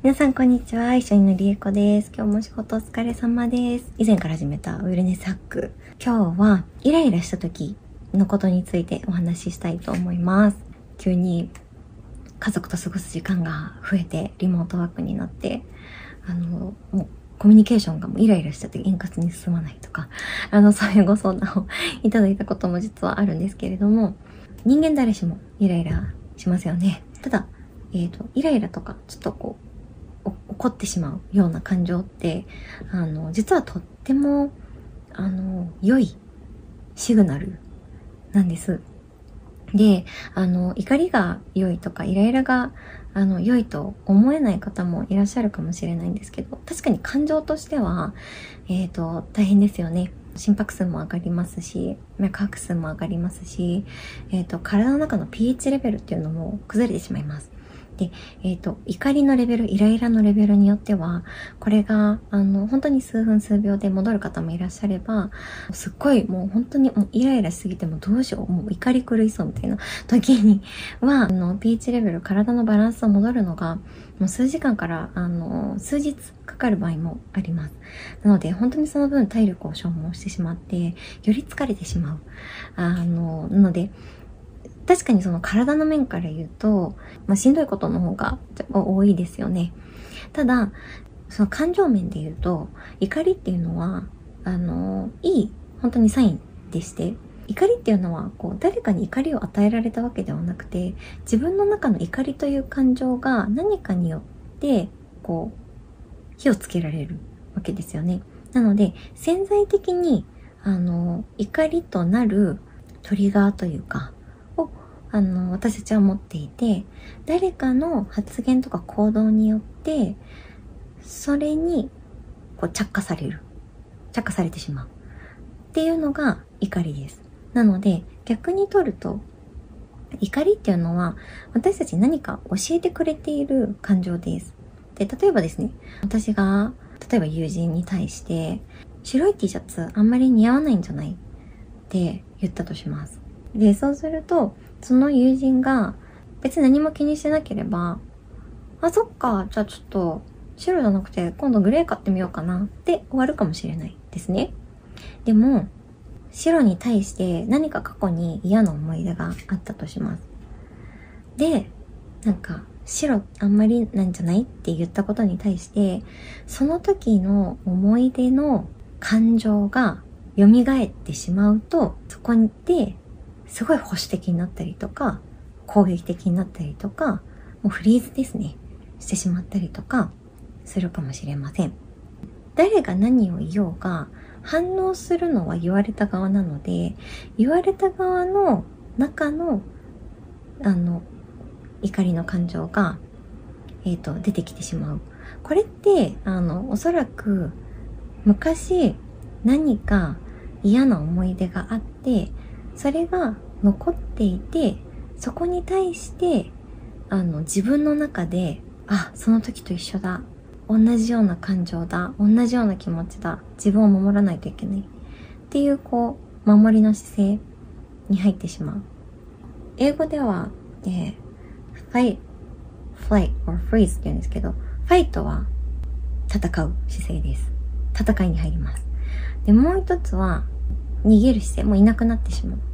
皆さんこんにちは。一緒にのりえこです。今日も仕事お疲れ様です。以前から始めたウェルネスハック。今日はイライラした時のことについてお話ししたいと思います。急に家族と過ごす時間が増えてリモートワークになって、あの、もうコミュニケーションがもうイライラしちゃって円滑に進まないとか、あの、そういうご相談をいただいたことも実はあるんですけれども、人間誰しもイライラしますよね。ただ、えっ、と、イライラとか、ちょっとこう、怒ってしまうような感情って、あの、実はとっても、あの、良いシグナルなんです。で、あの、怒りが良いとか、イライラが、あの、良いと思えない方もいらっしゃるかもしれないんですけど、確かに感情としては、えっ、と、大変ですよね。心拍数も上がりますし、脈拍数も上がりますし、えっ、と、体の中の pH レベルっていうのも崩れてしまいます。で、えっ、と、怒りのレベル、イライラのレベルによっては、これが、あの、本当に数分数秒で戻る方もいらっしゃれば、すっごいもう本当にもうイライラしすぎてもどうしよう、もう怒り狂いそうみたいな 時には、あの、pH レベル、体のバランスを戻るのが、もう数時間から、あの、数日かかる場合もあります。なので、本当にその分体力を消耗してしまって、より疲れてしまう。あの、なので、確かにその体の面から言うと、まあ、しんどいことの方が多いですよね。ただ、その感情面で言うと、怒りっていうのは、あの、いい、本当にサインでして、怒りっていうのは、こう、誰かに怒りを与えられたわけではなくて、自分の中の怒りという感情が何かによって、こう、火をつけられるわけですよね。なので、潜在的に、あの、怒りとなるトリガーというか、あの、私たちは持っていて、誰かの発言とか行動によって、それに、こう、着火される。着火されてしまう。っていうのが怒りです。なので、逆に取ると、怒りっていうのは、私たちに何か教えてくれている感情です。で、例えばですね、私が、例えば友人に対して、白い T シャツあんまり似合わないんじゃないって言ったとします。で、そうすると、その友人が別に何も気にしてなければ、あ、そっか、じゃあちょっと白じゃなくて今度グレー買ってみようかなって終わるかもしれないですね。でも、白に対して何か過去に嫌な思い出があったとします。で、なんか、白あんまりなんじゃないって言ったことに対して、その時の思い出の感情が蘇ってしまうと、そこですごい保守的になったりとか、攻撃的になったりとか、もうフリーズですね、してしまったりとか、するかもしれません。誰が何を言おうが、反応するのは言われた側なので、言われた側の中の、あの、怒りの感情が、えっ、と、出てきてしまう。これって、あの、おそらく、昔、何か嫌な思い出があって、それが残っていて、そこに対して、あの、自分の中で、あ、その時と一緒だ。同じような感情だ。同じような気持ちだ。自分を守らないといけない。っていう、こう、守りの姿勢に入ってしまう。英語では、えー、fight, flight, or freeze って言うんですけど、ファイトは戦う姿勢です。戦いに入ります。で、もう一つは、逃げる姿勢、もういなくなってしまう。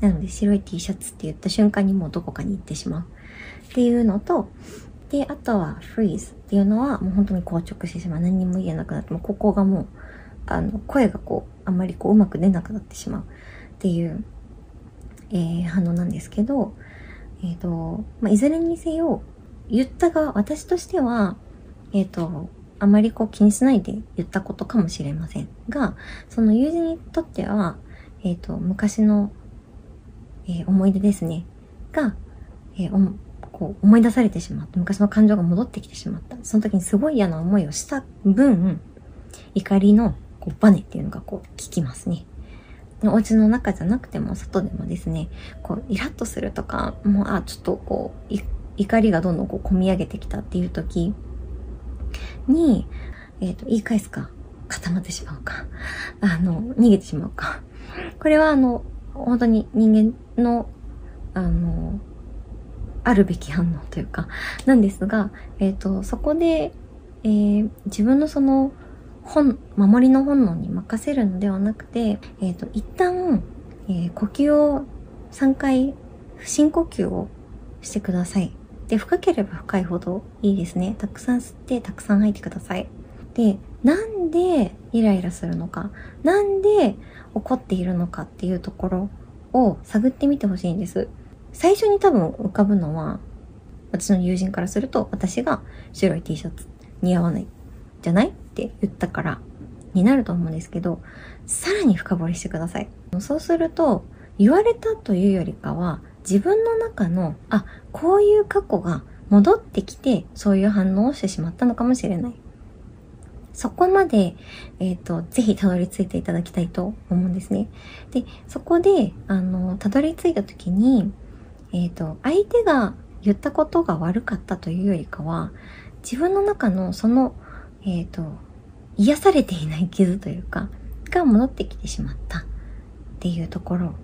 なので、白い T シャツって言った瞬間にもうどこかに行ってしまう。っていうのと、で、あとは freeze っていうのはもう本当に硬直してしまう。何にも言えなくなって、もうここがもう、あの、声がこう、あんまりこう、うまく出なくなってしまうっていう、えー、反応なんですけど、えっ、と、まあ、いずれにせよ、言った側、私としては、えっ、と、あまりこう気にしないで言ったことかもしれませんが、その友人にとっては、えっ、と、昔の、えー思い出ですね、が、えーおこう思い出されてしまって、昔の感情が戻ってきてしまった。その時にすごい嫌な思いをした分、怒りのこうバネっていうのがこう効きますね。お家の中じゃなくても外でもですね、こうイラッとするとか、もう、あ、ちょっとこう、怒りがどんどんこう込み上げてきたっていう時に、えっ、と、言い返すか、固まってしまうか、あの、逃げてしまうか。これはあの、本当に人間の、あの、あるべき反応というか、なんですが、えっ、ー、と、そこで、えー、自分のその本、守りの本能に任せるのではなくて、えっ、ー、と、一旦、え、呼吸を3回、深呼吸をしてください。で、深ければ深いほどいいですね。たくさん吸って、たくさん吐いてください。で、なんでイライラするのか、なんで怒っているのかっていうところを探ってみてほしいんです。最初に多分浮かぶのは、私の友人からすると、私が白い T シャツ似合わないじゃないって言ったからになると思うんですけど、さらに深掘りしてください。そうすると、言われたというよりかは、自分の中の、あ、こういう過去が戻ってきて、そういう反応をしてしまったのかもしれない。そこまで、えっ、ー、と、ぜひたどり着いていただきたいと思うんですね。で、そこで、あの、たどり着いた時に、えっ、ー、と、相手が言ったことが悪かったというよりかは、自分の中のその、えっ、ー、と、癒されていない傷というか、が戻ってきてしまったっていうところ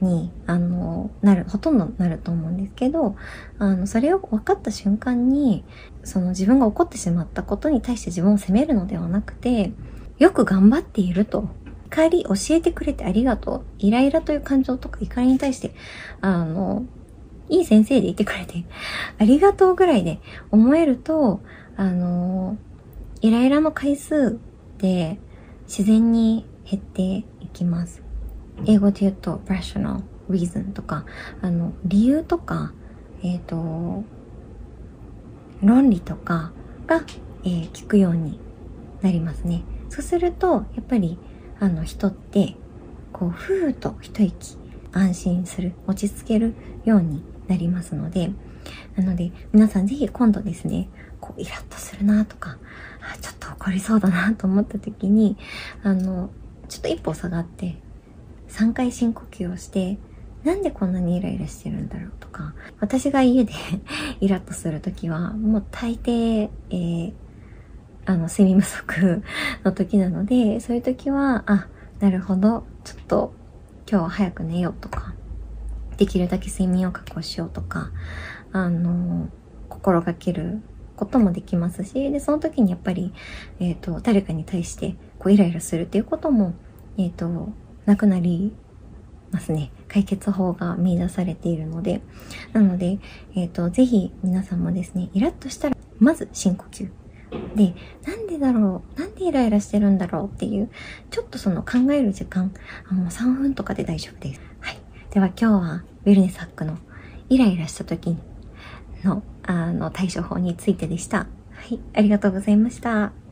に、あの、なる、ほとんどなると思うんですけど、あの、それを分かった瞬間に、その自分が怒ってしまったことに対して自分を責めるのではなくて、よく頑張っていると。怒り教えてくれてありがとう。イライラという感情とか怒りに対して、あの、いい先生でいてくれて、ありがとうぐらいで思えると、あの、イライラの回数で自然に減っていきます。英語で言うと rational reason とか、あの、理由とか、えっ、ー、と、論理とかが、えー、聞くようになりますね。そうすると、やっぱり、あの、人って、こう、ふーと一息、安心する、落ち着けるようになりますので、なので、皆さんぜひ今度ですね、こう、イラッとするなとか、あ、ちょっと怒りそうだなと思った時に、あの、ちょっと一歩下がって、3回深呼吸をして、なんでこんなにイライラしてるんだろうとか、私が家で イラッとするときは、もう大抵、えー、あの、睡眠不足 の時なので、そういう時は、あ、なるほど、ちょっと今日は早く寝ようとか、できるだけ睡眠を確保しようとか、あの、心がけることもできますし、で、その時にやっぱり、えっ、ー、と、誰かに対して、こう、イライラするっていうことも、えっ、ー、と、なくなりますね。解決法が見出されているので。なので、えっ、ー、と、ぜひ皆さんもですね、イラッとしたら、まず深呼吸。で、なんでだろう？なんでイライラしてるんだろうっていう、ちょっとその考える時間、あもう3分とかで大丈夫です。はい。では今日は、ウェルネスハックのイライラした時の、あの、対処法についてでした。はい。ありがとうございました。